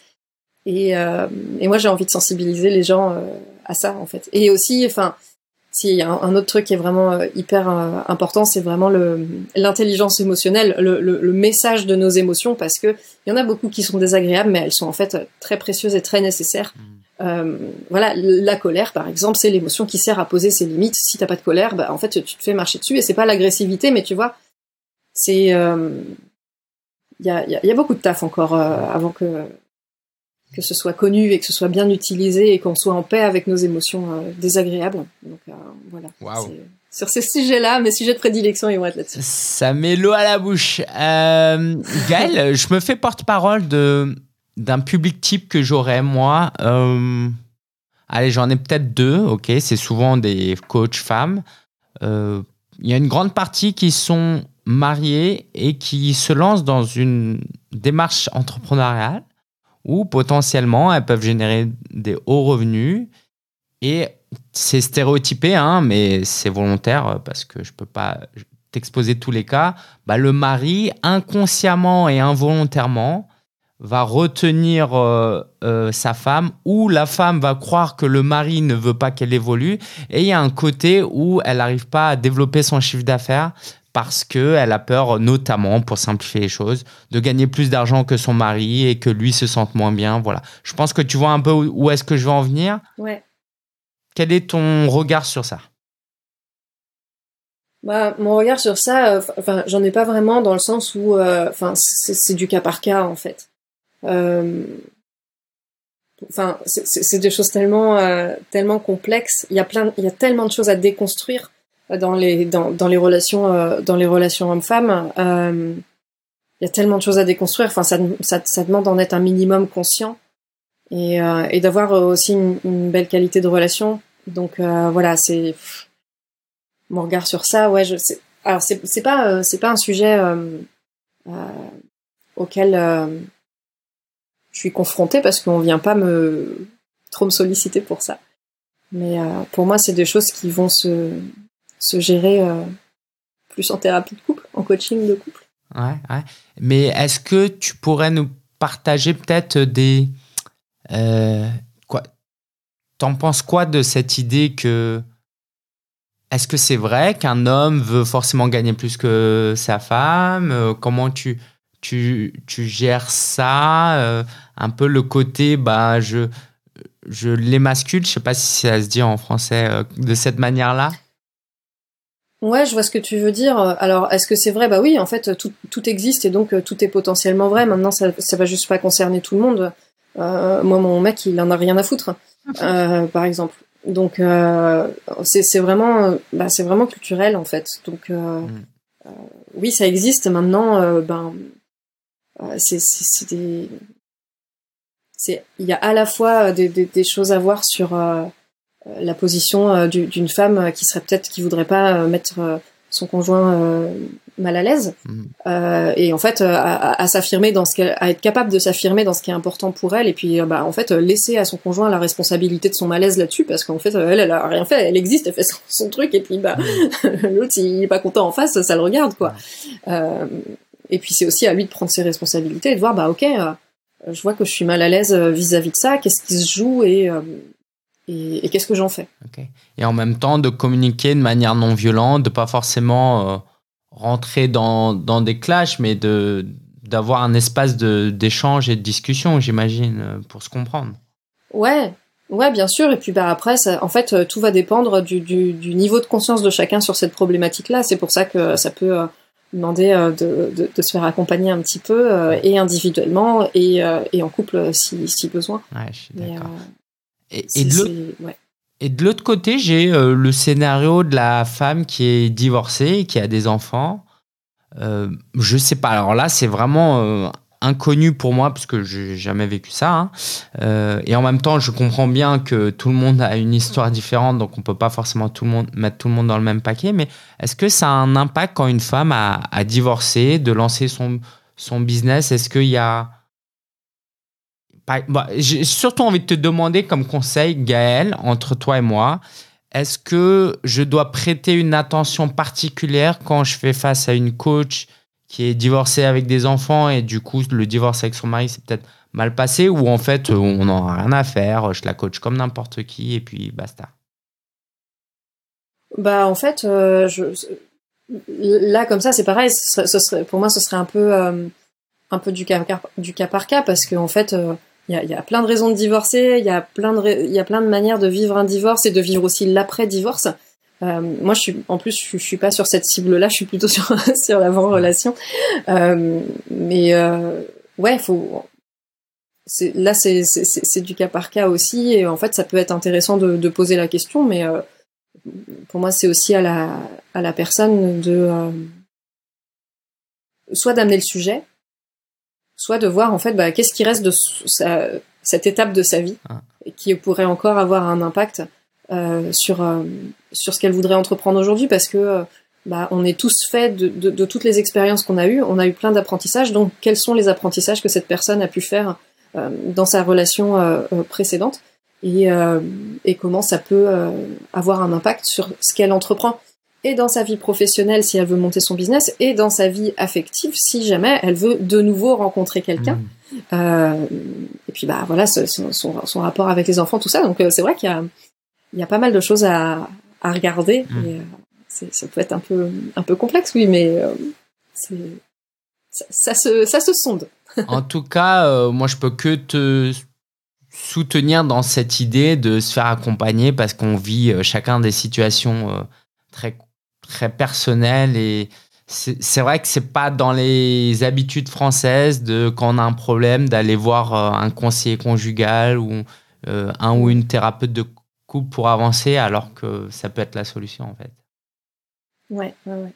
Et, euh, et moi, j'ai envie de sensibiliser les gens euh, à ça, en fait. Et aussi, enfin, y a un, autre truc qui est vraiment euh, hyper important, c'est vraiment le l'intelligence émotionnelle, le, le, le, message de nos émotions, parce que il y en a beaucoup qui sont désagréables, mais elles sont en fait très précieuses et très nécessaires. Mmh. Euh, voilà, la colère, par exemple, c'est l'émotion qui sert à poser ses limites. Si t'as pas de colère, bah, en fait, tu te fais marcher dessus, et c'est pas l'agressivité, mais tu vois, c'est il y a, y, a, y, a, beaucoup de taf encore avant que que ce soit connu et que ce soit bien utilisé et qu'on soit en paix avec nos émotions euh, désagréables. Donc euh, voilà. Sur ces sujets-là, mes sujets de prédilection, ils vont être là-dessus. Ça met l'eau à la bouche. Euh, Gaël, <laughs> je me fais porte-parole de d'un public type que j'aurais moi. Euh, allez, j'en ai peut-être deux. Ok, c'est souvent des coachs femmes. Il y a une grande partie qui sont mariées et qui se lancent dans une démarche entrepreneuriale où potentiellement elles peuvent générer des hauts revenus. Et c'est stéréotypé, hein, mais c'est volontaire parce que je peux pas t'exposer tous les cas. Bah, le mari, inconsciemment et involontairement, va retenir euh, euh, sa femme ou la femme va croire que le mari ne veut pas qu'elle évolue et il y a un côté où elle n'arrive pas à développer son chiffre d'affaires parce qu'elle a peur, notamment, pour simplifier les choses, de gagner plus d'argent que son mari et que lui se sente moins bien. Voilà. Je pense que tu vois un peu où est-ce que je veux en venir. Ouais. Quel est ton regard sur ça? Bah, mon regard sur ça, euh, j'en ai pas vraiment dans le sens où, euh, c'est du cas par cas en fait. Euh, enfin, c'est des choses tellement, tellement complexes. Il y a plein, il y a tellement de choses à déconstruire dans les dans, dans les relations euh, dans les relations hommes-femmes. Euh, il y a tellement de choses à déconstruire. Enfin, ça, ça, ça demande d'en être un minimum conscient et, euh, et d'avoir aussi une, une, belle qualité de relation. Donc voilà, c'est mon regard sur ça. Ouais, je sais. Alors c'est c'est pas c'est pas un sujet auquel je suis confrontée parce qu'on vient pas me trop me solliciter pour ça. Mais pour moi, c'est des choses qui vont se se gérer euh, plus en thérapie de couple, en coaching de couple. Ouais, ouais. Mais est-ce que tu pourrais nous partager peut-être des. Euh, quoi T'en penses quoi de cette idée que. Est-ce que c'est vrai qu'un homme veut forcément gagner plus que sa femme euh, Comment tu, tu, tu gères ça Un peu le côté, bah, je, je l'émascule, je sais pas si ça se dit en français de cette manière-là. Ouais, je vois ce que tu veux dire. Alors, est-ce que c'est vrai? Bah oui, en fait, tout, tout, existe et donc euh, tout est potentiellement vrai. Maintenant, ça, ça va juste pas concerner tout le monde. Euh, moi, mon mec, il en a rien à foutre, euh, par exemple. Donc, euh, c'est vraiment, bah, c'est vraiment culturel en fait. Donc, euh, mm. euh, oui, ça existe. Maintenant, ben, c'est des, c'est, il y a à la fois des, des, des choses à voir sur euh, la position euh, d'une femme euh, qui serait peut-être qui voudrait pas mettre son conjoint mal à l'aise mm. et en fait à, s'affirmer dans ce à être capable de s'affirmer dans ce qui est important pour elle et puis bah en fait laisser à son conjoint la responsabilité de son malaise là-dessus parce qu'en fait elle elle a rien fait elle existe elle fait son, truc et puis bah mm. <laughs> l'autre il est pas content en face ça le regarde quoi euh, et puis c'est aussi à lui de prendre ses responsabilités et de voir bah ok je vois que je suis mal à l'aise vis-à-vis de ça qu'est-ce qui se joue et et, qu'est-ce que j'en fais? Et en même temps, de communiquer de manière non violente, de pas forcément euh, rentrer dans, dans, des clashs, mais de d'avoir un espace d'échange et de discussion, j'imagine, euh, pour se comprendre. Ouais, ouais, bien sûr. Et puis bah après, ça, en fait, euh, tout va dépendre du, du, du, niveau de conscience de chacun sur cette problématique-là. C'est pour ça que ça peut demander de, de, se faire accompagner un petit peu et individuellement et, et en couple si, si besoin. Ouais, je suis d'accord. Et, et, de et, de l'autre côté, j'ai le scénario de la femme qui est divorcée, qui a des enfants. Euh, je sais pas. Alors là, c'est vraiment inconnu pour moi parce que j'ai jamais vécu ça. Hein. Euh, et en même temps, je comprends bien que tout le monde a une histoire différente, donc on peut pas forcément tout le monde mettre tout le monde dans le même paquet. Mais est-ce que ça a un impact quand une femme a, divorcé, de lancer son son business? Est-ce qu'il y a bah, j'ai surtout envie de te demander comme conseil, Gaël, entre toi et moi, est-ce que je dois prêter une attention particulière quand je fais face à une coach qui est divorcée avec des enfants et du coup le divorce avec son mari s'est peut-être mal passé ou en fait on n'en a rien à faire, je la coach comme n'importe qui et puis basta? Bah en fait, euh, là comme ça c'est pareil, pour moi ce serait un peu euh, un peu du cas, du cas par cas parce qu'en en fait euh, il y, a, plein de raisons de divorcer, il y a plein de il y a plein de manières de vivre un divorce et de vivre aussi l'après divorce. Euh, moi, je suis, en plus, je, suis pas sur cette cible-là. Je suis plutôt <laughs> sur sur l'avant relation. Euh, mais euh, ouais, faut. Là, c'est c'est du cas par cas aussi, et en fait, ça peut être intéressant de, de poser la question, mais euh, pour moi, c'est aussi à la à la personne de euh, soit d'amener le sujet, soit de voir en fait bah, qu'est-ce qui reste de sa, cette étape de sa vie ah. qui pourrait encore avoir un impact euh, sur euh, sur ce qu'elle voudrait entreprendre aujourd'hui parce que euh, bah, on est tous faits de, de, de toutes les expériences qu'on a eues. On a eu plein d'apprentissages. Donc, quels sont les apprentissages que cette personne a pu faire dans sa relation précédente et, et, comment ça peut avoir un impact sur ce qu'elle entreprend? Et dans sa vie professionnelle si elle veut monter son business et dans sa vie affective si jamais elle veut de nouveau rencontrer quelqu'un. Mmh. et puis bah voilà son, son, son, rapport avec les enfants, tout ça. Donc c'est vrai qu'il y a il y a pas mal de choses à, à regarder. Mmh. Et, euh, ça peut être un peu, un peu complexe, oui, mais euh, ça, ça, se, ça se sonde. <laughs> en tout cas, euh, moi, je peux que te soutenir dans cette idée de se faire accompagner parce qu'on vit chacun des situations très, très personnelles et c'est vrai que c'est pas dans les habitudes françaises de quand on a un problème d'aller voir un conseiller conjugal ou un ou une thérapeute de pour avancer alors que ça peut être la solution en fait. Ouais, ouais, ouais.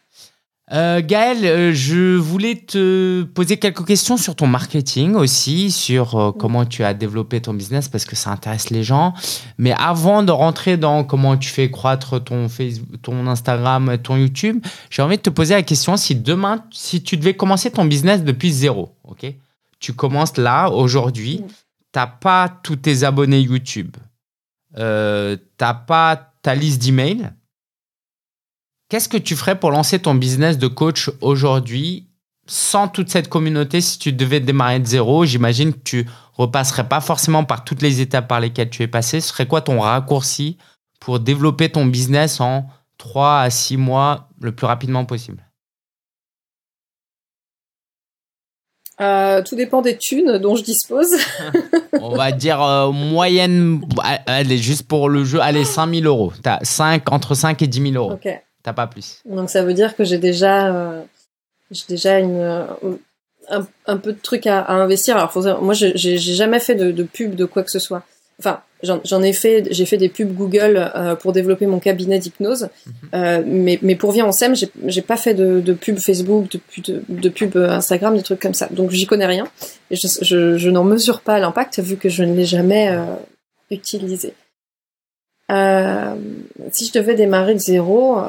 Euh, Gaël, euh, je voulais te poser quelques questions sur ton marketing aussi, sur euh, comment tu as développé ton business parce que ça intéresse les gens. Mais avant de rentrer dans comment tu fais croître ton Facebook, ton Instagram, ton YouTube, j'ai envie de te poser la question si demain, si tu devais commencer ton business depuis zéro, ok Tu commences là aujourd'hui, tu t'as pas tous tes abonnés YouTube, euh, t'as pas ta liste d'emails, qu'est-ce que tu ferais pour lancer ton business de coach aujourd'hui sans toute cette communauté si tu devais démarrer de zéro? J'imagine que tu repasserais pas forcément par toutes les étapes par lesquelles tu es passé. Ce serait quoi ton raccourci pour développer ton business en 3 à 6 mois le plus rapidement possible? Euh, tout dépend des thunes dont je dispose. <laughs> On va dire euh, moyenne, allez, juste pour le jeu, allez, 5000 euros. T'as 5, entre 5 et 10 000 euros. Ok. T'as pas plus. Donc ça veut dire que j'ai déjà, euh, j'ai déjà une, un, un, peu de trucs à, à investir. Alors faut, moi, j'ai jamais fait de, de pub de quoi que ce soit. Enfin, J'en ai fait, j'ai fait des pubs Google euh, pour développer mon cabinet d'hypnose, mhm. euh, mais, mais pour Viens en SEM, j'ai pas fait de, de pub Facebook, de, de, de, pub Instagram, des trucs comme ça. Donc j'y connais rien. Et je, je, je n'en mesure pas l'impact vu que je ne l'ai jamais euh, utilisé. Euh, si je devais démarrer de zéro, euh,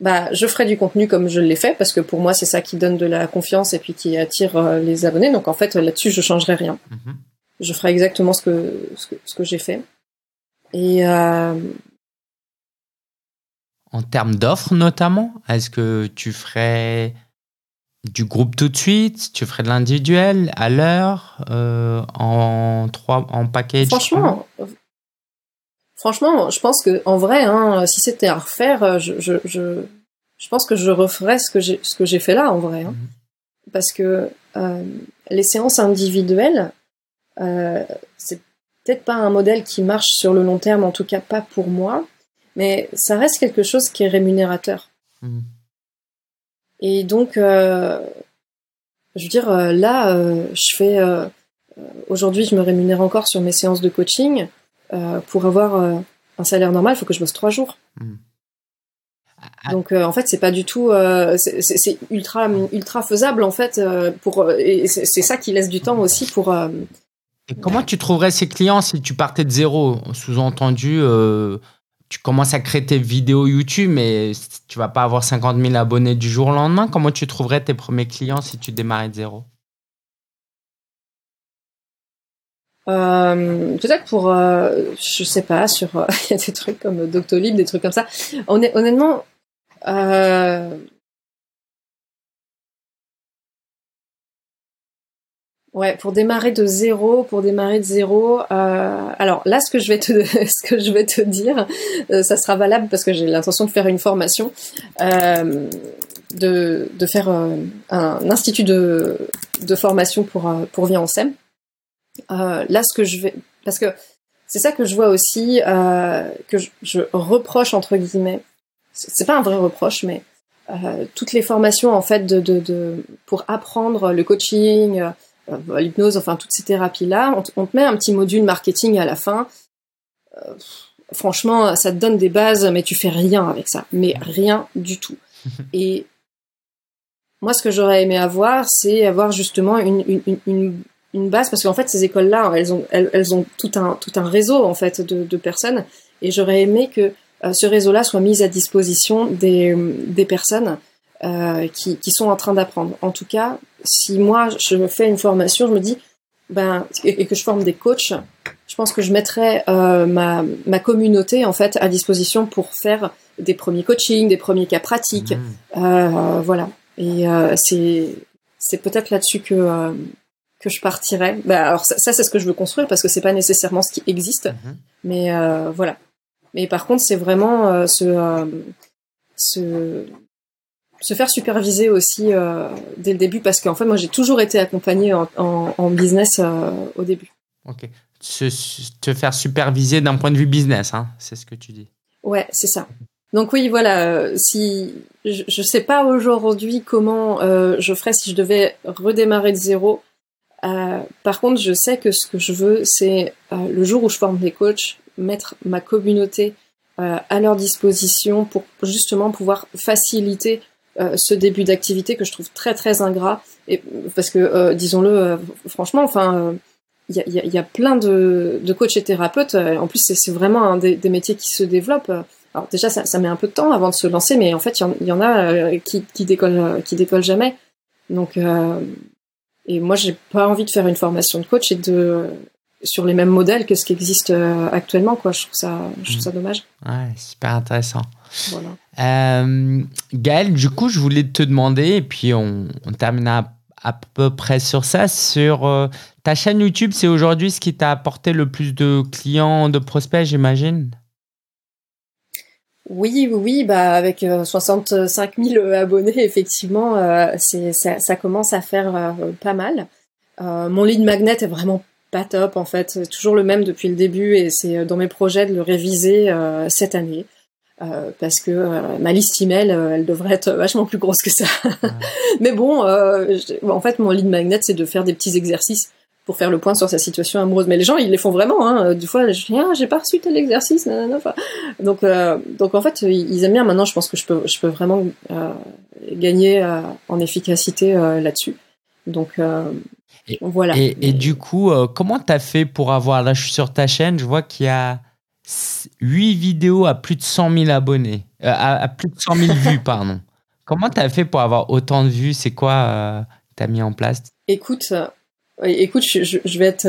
bah, je ferai du contenu comme je l'ai fait parce que pour moi c'est ça qui donne de la confiance et puis qui attire les abonnés. Donc en fait là-dessus je changerai rien. Mhm je ferai exactement ce que, ce que, j'ai fait. Et euh, en termes d'offres notamment, est-ce que tu ferais du groupe tout de suite? Tu ferais de l'individuel à l'heure euh, en trois en package? Franchement, franchement, je pense que en vrai, hein, si c'était à refaire, je, je, je, pense que je referais ce que j'ai ce que j'ai fait là en vrai, hein. mhm. parce que euh, les séances individuelles, euh, c'est peut-être pas un modèle qui marche sur le long terme, en tout cas pas pour moi, mais ça reste quelque chose qui est rémunérateur. Mmh. Et donc, je veux dire, là, je fais. Aujourd'hui, je me rémunère encore sur mes séances de coaching. Pour avoir un salaire normal, il faut que je bosse trois jours. Mmh. Ah. Donc euh, en fait c'est pas du tout euh, c'est ultra ultra faisable en fait euh, pour et c'est ça qui laisse du temps aussi pour et comment tu trouverais ces clients si tu partais de zéro? Sous-entendu tu commences à créer tes vidéos YouTube mais tu vas pas avoir 50 000 abonnés du jour au lendemain comment tu trouverais tes premiers clients si tu démarrais de zéro? Peut-être pour je sais pas sur <laughs> il y a des trucs comme Doctolib des trucs comme ça honnêtement euh, ouais, pour démarrer de zéro, pour démarrer de zéro. Euh... Alors là, ce que je vais te, <laughs> ce que je vais te dire, euh, ça sera valable parce que j'ai l'intention de faire une formation, euh, de, de faire euh, un institut de, de formation pour pour Via en SEM. Là, ce que je vais, parce que c'est ça que je vois aussi, que je, je reproche entre guillemets c'est pas un vrai reproche, mais euh, toutes les formations en fait de, de, de pour apprendre le coaching, euh, l'hypnose, enfin toutes ces thérapies là, on, te met un petit module marketing à la fin. Euh, franchement, ça te donne des bases, mais tu fais rien avec ça, mais rien du tout. <laughs> Et moi, ce que j'aurais aimé avoir, c'est avoir justement une, une, une, une base, parce qu'en fait, ces écoles-là, elles ont, elles, elles, ont tout un, tout un réseau en fait de, de personnes, et j'aurais aimé que euh, ce réseau-là soit mis à disposition des, des personnes euh, qui, qui, sont en train d'apprendre. En tout cas, si moi je fais une formation, je me dis, ben, et que je forme des coachs, je pense que je mettrai euh, ma, ma communauté en fait à disposition pour faire des premiers coachings, des premiers cas pratiques, mmh. euh, voilà. Et euh, c'est c'est peut-être là-dessus que euh, que je partirais. Ben, alors ça, ça c'est ce que je veux construire parce que c'est pas nécessairement ce qui existe, mmh. mais euh, voilà. Mais par contre, c'est vraiment euh, se, euh, se, se faire superviser aussi euh, dès le début, parce qu'en fait, moi, j'ai toujours été accompagnée en, en, en business au début. Ok. Se, te faire superviser d'un point de vue business, hein, c'est ce que tu dis. Ouais, c'est ça. Donc oui, voilà. si je, je sais pas aujourd'hui comment je ferais si je devais redémarrer de zéro. Euh, par contre, je sais que ce que je veux, c'est le jour où je forme des coachs, mettre ma communauté euh, à leur disposition pour justement pouvoir faciliter euh, ce début d'activité que je trouve très très ingrat. Et parce que euh, disons-le franchement enfin il y a, y, y, a, plein de, de coachs et thérapeutes en plus c'est vraiment un des, des, métiers qui se développent. Alors déjà ça, ça, met un peu de temps avant de se lancer mais en fait il y, en a qui, qui décollent qui décollent jamais. Donc et moi j'ai pas envie de faire une formation de coach et de sur les mêmes modèles que ce qui existe euh, actuellement. Quoi. Je, trouve ça, je trouve ça mm. dommage. Ouais, super intéressant. Voilà. Euh, Gaël, du coup, je voulais te demander, et puis on, on terminera à peu près sur ça, sur euh, ta chaîne YouTube, c'est aujourd'hui ce qui t'a apporté le plus de clients, de prospects, j'imagine? Oui, oui, bah avec 65 000 abonnés, effectivement, c'est ça, ça, commence à faire pas mal. mon lead magnet est vraiment pas top en fait, c'est toujours le même depuis le début et c'est euh, dans mes projets de le réviser euh, cette année. Euh, parce que euh, ma liste email, elle devrait être vachement plus grosse que ça. <laughs> Mais bon, en fait, mon lead magnet, c'est de faire des petits exercices pour faire le point sur sa situation amoureuse. Mais les gens, ils les font vraiment. Hein. Du fois, je dis, ah, j'ai pas reçu tel exercice. donc, donc en fait, ils aiment bien. Maintenant, je pense que je peux, je peux vraiment gagner en efficacité là-dessus. Donc, et, voilà. Et, du coup, euh, comment tu as fait pour avoir, là je suis sur ta chaîne, je vois qu'il y a 8 vidéos à plus de 100 000 abonnés, euh, à, plus de 100 000 vues, pardon. <laughs> Comment tu as fait pour avoir autant de vues? C'est quoi euh, tu as mis en place? Écoute, écoute je, vais être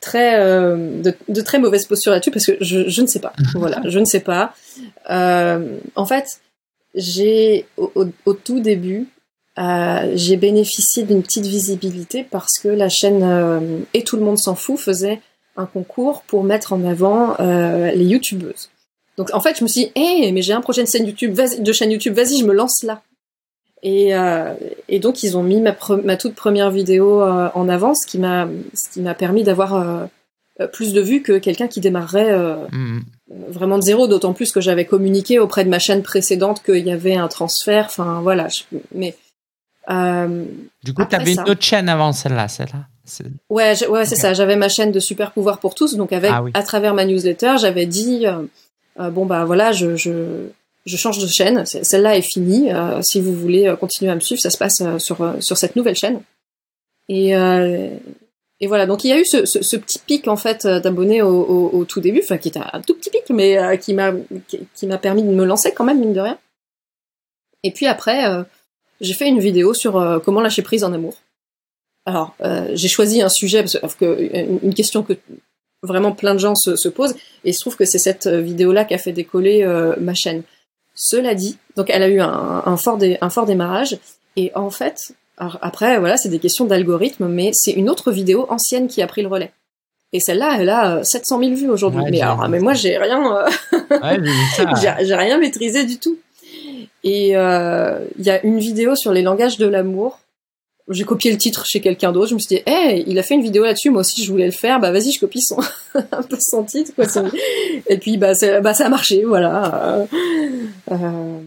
très de, très mauvaise posture là-dessus parce que je, ne sais pas. <laughs> voilà, je ne sais pas. en fait, j'ai au, tout début, euh, j'ai bénéficié d'une petite visibilité parce que la chaîne euh, Et tout le monde s'en fout faisait un concours pour mettre en avant euh, les youtubeuses. Donc en fait, je me suis dit, hey, mais j'ai un prochain chaîne YouTube, de chaîne YouTube, vas-y, je me lance là. Et, et donc ils ont mis ma, ma toute première vidéo en avant, ce qui m'a ce qui m'a permis d'avoir plus de vues que quelqu'un qui démarrerait mmh. vraiment de zéro, d'autant plus que j'avais communiqué auprès de ma chaîne précédente qu'il y avait un transfert. Enfin voilà, mais euh, du coup, tu avais une autre chaîne avant celle-là, celle-là. Ouais, ouais, c'est ça. J'avais ma chaîne de super pouvoir pour tous, donc avec ah à travers ma newsletter, j'avais dit euh, euh, bon bah voilà, je, je je change de chaîne. Celle-là est finie. si vous voulez continuer à me suivre, ça se passe sur sur cette nouvelle chaîne. Et voilà, donc il y a eu ce, petit pic en fait d'abonnés au, tout début, enfin qui était un tout petit pic, mais qui m'a qui, m'a permis de me lancer quand même mine de rien. Et puis après, j'ai fait une vidéo sur euh, comment lâcher prise en amour. Alors, euh, j'ai choisi un sujet parce une question que vraiment plein de gens se, se posent, et il se trouve que c'est cette vidéo-là qui a fait décoller euh, ma chaîne. Cela dit, donc elle a eu un, un, fort, un fort démarrage, et en fait, après, voilà, c'est des questions d'algorithme, mais c'est une autre vidéo ancienne qui a pris le relais. Et celle-là, elle a 700 000 vues aujourd'hui. mais alors, mais moi, j'ai rien, ouais, <laughs> j'ai rien maîtrisé du tout. Et euh, il y a une vidéo sur les langages de l'amour. J'ai copié le titre chez quelqu'un d'autre. Je me suis dit, hey, il a fait une vidéo là-dessus. Moi aussi, je voulais le faire. Bah vas-y, je copie son <laughs> un peu son titre. Quoi. <laughs> Et puis bah, bah ça a marché, voilà. Euh,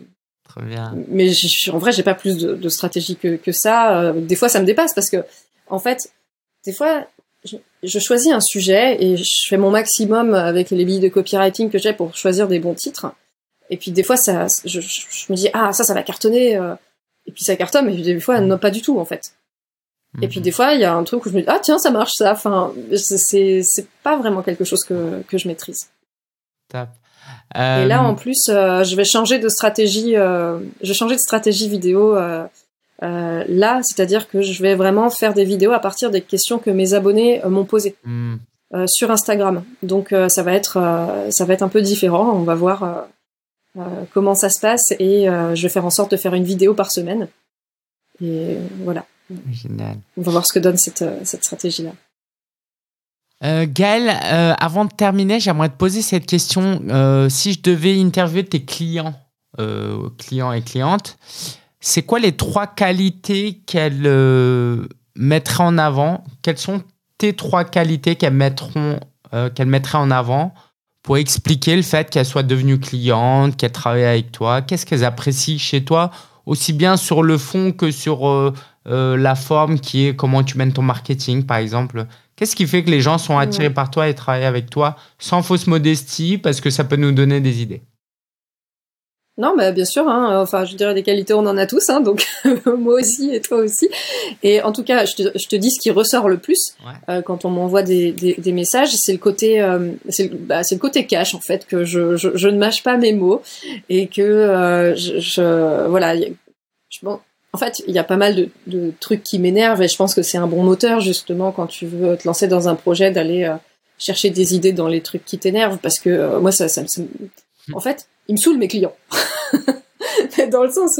Très bien. Mais en vrai, j'ai pas plus de, de stratégie que, que ça. Euh, des fois, ça me dépasse parce que, en fait, des fois, je, je, choisis un sujet et je fais mon maximum avec les billes de copywriting que j'ai pour choisir des bons titres. Et puis des fois, ça, je, me dis ah ça, ça va cartonner. Euh. et puis ça cartonne, mais des fois, non pas du tout en fait. Et puis des fois, il y a un truc où je me dis ah tiens, ça marche ça. Enfin, c'est c'est pas vraiment quelque chose que que je maîtrise. Top. Et là, en euh, plus, euh, je vais changer de stratégie. je vais changer de stratégie vidéo. là, c'est-à-dire que je vais vraiment faire des vidéos à partir des questions que mes abonnés m'ont posées hmm. sur Instagram. Donc ça va être ça va être un peu différent. On va voir euh, comment ça se passe et euh, je vais faire en sorte de faire une vidéo par semaine. Et voilà. Génial. On va voir ce que donne cette, euh, cette stratégie-là. Euh, Gaël, avant de terminer, j'aimerais te poser cette question. si je devais interviewer tes clients, clients et clientes, c'est quoi les trois qualités qu'elles mettraient en avant? Quelles sont tes trois qualités qu'elles mettront, qu'elles mettraient en avant? Pour expliquer le fait qu'elle soit devenue cliente, qu'elle travaille avec toi Qu'est-ce qu'elles apprécient chez toi, aussi bien sur le fond que sur euh, euh, la forme qui est comment tu mènes ton marketing, par exemple. Qu'est-ce qui fait que les gens sont attirés par toi et travaillent avec toi sans fausse modestie parce que ça peut nous donner des idées? Non, bah bien sûr. Hein. Enfin, je dirais des qualités, on en a tous, hein, donc <laughs> moi aussi et toi aussi. Et en tout cas, je te, je te dis ce qui ressort le plus euh, quand on m'envoie des, des, des, messages, c'est le côté, euh, c'est bah, le côté cash en fait que je, je, je, ne mâche pas mes mots et que euh, je, je, voilà. Je, bon, en fait, il y a pas mal de, de trucs qui m'énervent et je pense que c'est un bon moteur justement quand tu veux te lancer dans un projet d'aller chercher des idées dans les trucs qui t'énervent parce que moi ça, ça, ça, en fait ils me saoulent mes clients. <laughs> dans le sens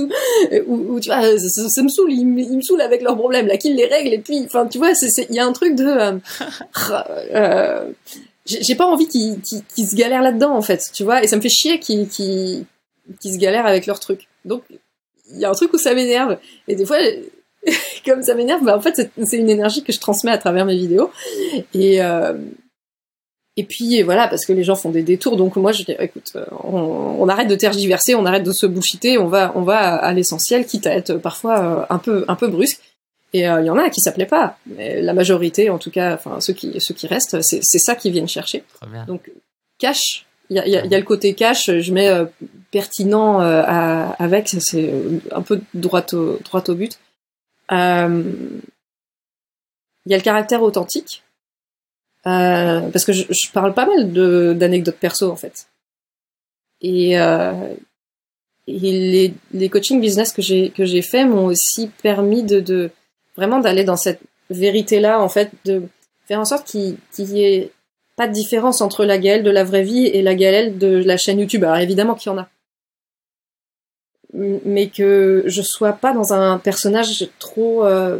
où, tu vois, ça, me saoule, ils, me saoulent avec leurs problèmes, là, qu'ils les règlent, et puis, enfin, tu vois, il y a un truc de, euh, <laughs> euh, j'ai pas envie qu'ils se galèrent là-dedans, en fait, tu vois, et ça me fait chier qu'ils se galèrent avec leurs trucs. Donc, il y a un truc où ça m'énerve, et des fois, <laughs> comme ça m'énerve, bah, en fait, c'est une énergie que je transmets à travers mes vidéos, et, euh, et puis voilà, parce que les gens font des détours, donc moi je dis écoute, euh, on, arrête de tergiverser, on arrête de se bullshiter, on va on va à l'essentiel, quitte à être parfois euh, un peu un peu brusque. Et euh, il y en a qui s'appelaient pas, mais la majorité, en tout cas, enfin ceux qui ceux qui restent, c'est c'est ça qu'ils viennent chercher. Donc cash, il y a, y, a, y a le côté cash, je mets pertinent avec, c'est un peu droit au droit au but. Il y a le caractère authentique euh, parce que je, je, parle pas mal d'anecdotes perso en fait. Et, euh, et les, les coaching business que j'ai que j'ai fait m'ont aussi permis de, de vraiment d'aller dans cette vérité là en fait, de faire en sorte qu'il y ait pas de différence entre la Gaëlle de la vraie vie et la Gaëlle de la chaîne YouTube. Alors évidemment qu'il y en a, mais que je sois pas dans un personnage trop euh,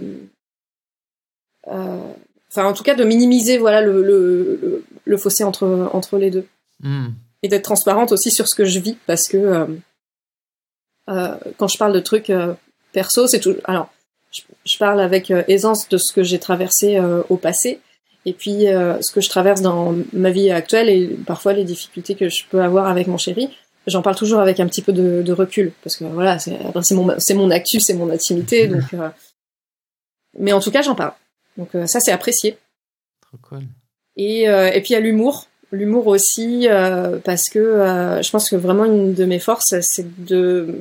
euh, enfin en tout cas de minimiser voilà le, le, le fossé entre entre les deux hmm. et d'être transparente aussi sur ce que je vis parce que euh, euh, quand je parle de trucs euh, perso c'est tout alors je, je, parle avec aisance de ce que j'ai traversé au passé Et puis, ce que je traverse dans ma vie actuelle et parfois les difficultés que je peux avoir avec mon chéri, j'en parle toujours avec un petit peu de, recul parce que voilà, c'est mon c'est mon actu, c'est mon intimité, donc. mais en tout cas, j'en parle. Donc ça, c'est apprécié. Trop cool. Et, et puis il y a l'humour l'humour aussi euh, parce que euh, je pense que vraiment une de mes forces c'est de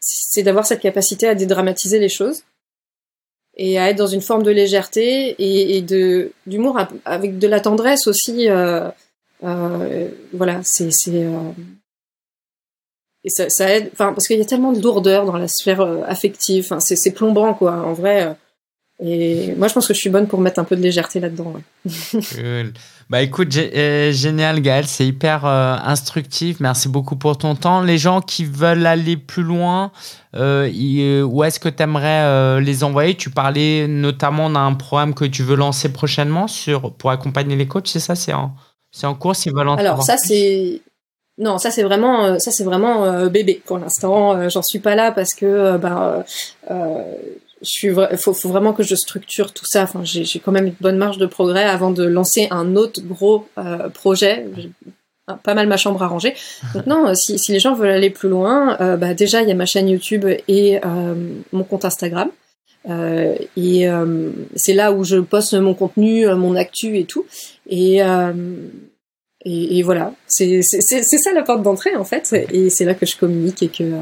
c'est d'avoir cette capacité à dédramatiser les choses et à être dans une forme de légèreté et, et de d'humour avec de la tendresse aussi euh, euh voilà c'est c'est et ça, ça aide enfin parce qu'il y a tellement de lourdeur dans la sphère affective enfin c'est c'est plombant quoi en vrai et moi, je pense que je suis bonne pour mettre un peu de légèreté là-dedans. <laughs> cool. Bah écoute, euh, génial Gaël, c'est hyper euh, instructif. Merci beaucoup pour ton temps. Les gens qui veulent aller plus loin, euh, où est-ce que tu aimerais les envoyer? Tu parlais notamment d'un programme que tu veux lancer prochainement sur, pour accompagner les coachs, c'est ça? C'est en, en cours s'ils veulent en Alors ça, c'est... Non, ça c'est vraiment, ça c'est vraiment bébé pour l'instant. J'en suis pas là parce que ben, je suis faut, faut vraiment que je structure tout ça. Enfin, j'ai quand même une bonne marge de progrès avant de lancer un autre gros euh, projet. J'ai pas mal ma chambre à ranger. <laughs> Non, si, si les gens veulent aller plus loin, euh, bah déjà il y a ma chaîne YouTube et euh, mon compte Instagram. Euh, et euh, c'est là où je poste mon contenu, mon actu et tout. Et et, et, voilà, c'est ça la porte d'entrée en fait, et c'est là que je communique et que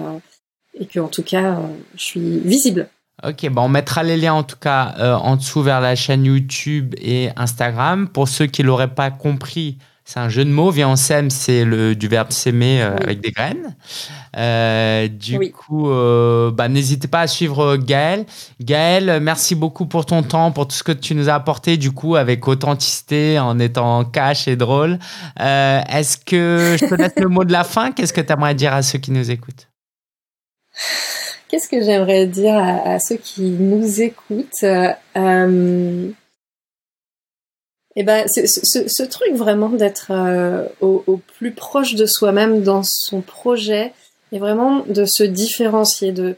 et que en tout cas je suis visible. Ok, bon, on mettra les liens en tout cas euh, en dessous vers la chaîne YouTube et Instagram. Pour ceux qui l'auraient pas compris, c'est un jeu de mots. Viens, on sème, c'est le du verbe s'aimer euh, avec des graines. Euh, du coup, bah, n'hésitez pas à suivre Gaël. Gaël, merci beaucoup pour ton temps, pour tout ce que tu nous as apporté, du coup, avec authenticité, en étant cash et drôle. Est-ce que je te laisse le mot de la fin? Qu'est-ce que tu aimerais dire à ceux qui nous écoutent? Qu'est-ce que j'aimerais dire à, ceux qui nous écoutent euh, Eh ben, ce, truc vraiment d'être euh, au, plus proche de soi-même dans son projet et vraiment de se différencier, de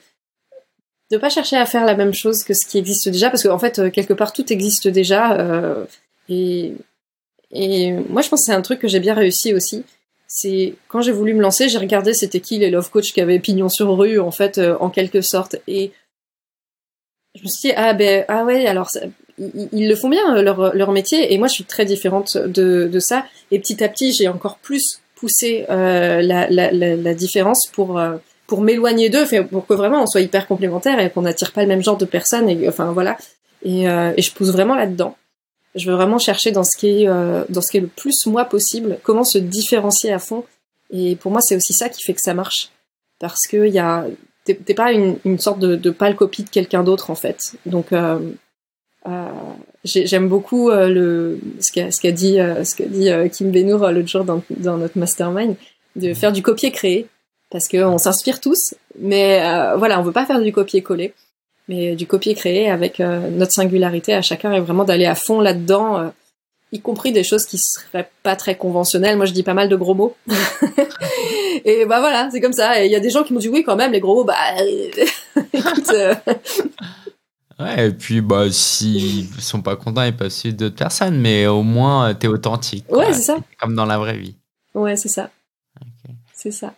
ne pas chercher à faire la même chose que ce qui existe déjà, parce qu'en fait, quelque part, tout existe déjà. Euh, et, et moi, je pense que c'est un truc que j'ai bien réussi aussi c'est quand j'ai voulu me lancer, j'ai regardé c'était qui les love coach qui avaient pignon sur rue en fait euh, en quelque sorte. Et je me suis dit ah ben ah ouais alors ils, le font bien euh, leur leur métier. Et moi je suis très différente de de ça. Et petit à petit j'ai encore plus poussé euh, la, la, la, différence pour pour m'éloigner d'eux pour que vraiment on soit hyper complémentaires et qu'on n'attire pas le même genre de personnes et enfin voilà. Et, et je pousse vraiment là dedans je veux vraiment chercher dans ce qui est euh, dans ce qui est le plus moi possible, comment se différencier à fond. Et pour moi, c'est aussi ça qui fait que ça marche, parce que y a t'es pas une, sorte de, de pâle copie de quelqu'un d'autre en fait. Donc euh, euh, j'aime beaucoup ce qu'a dit ce qu'a dit Kim Benour l'autre jour dans, dans notre mastermind de faire du copier-créer parce qu'on s'inspire tous, mais voilà, on veut pas faire du copier-coller mais du copier-créer avec euh, notre singularité à chacun et vraiment d'aller à fond là-dedans, euh, y compris des choses qui seraient pas très conventionnelles. Moi, je dis pas mal de gros mots. <laughs> et bah voilà, c'est comme ça. Et il y a des gens qui m'ont dit oui, quand même, les gros mots, bah <laughs> écoute. Euh. Ouais, et puis bah s'ils sont pas contents, ils peuvent suivre d'autres personnes, mais au moins t'es authentique. Ouais, c'est ça. Comme dans la vraie vie. Ouais, c'est ça. C'est ça.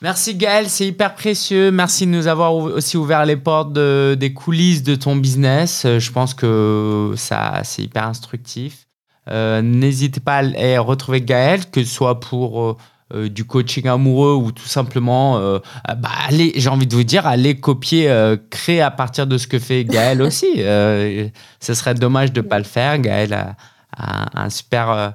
Merci Gaël, c'est hyper précieux. Merci de nous avoir aussi ouvert les portes des coulisses de ton business. Euh, je pense que ça, c'est hyper instructif. Euh, n'hésitez pas à retrouver Gaël, que ce soit pour euh, du coaching amoureux ou tout simplement, bah, allez, j'ai envie de vous dire, allez copier, créer à partir de ce que fait Gaël aussi. ce serait dommage de ne pas le faire. Gaël a, a un super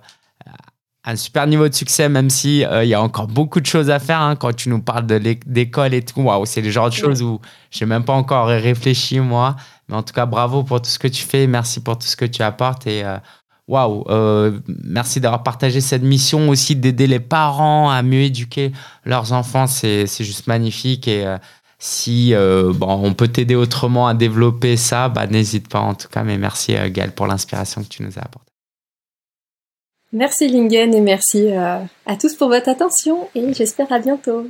un super niveau de succès, même si euh, il y a encore beaucoup de choses à faire. Hein, quand tu nous parles de d'école et tout, waouh, c'est le genre de choses où j'ai même pas encore réfléchi moi. Mais en tout cas, bravo pour tout ce que tu fais, merci pour tout ce que tu apportes et euh, waouh, euh, merci d'avoir partagé cette mission aussi d'aider les parents à mieux éduquer leurs enfants. C'est c'est juste magnifique et si bon, on peut t'aider autrement à développer ça, bah n'hésite pas en tout cas. Mais merci Gaël pour l'inspiration que tu nous as apportée. Merci Lingen et merci euh, à tous pour votre attention et j'espère à bientôt.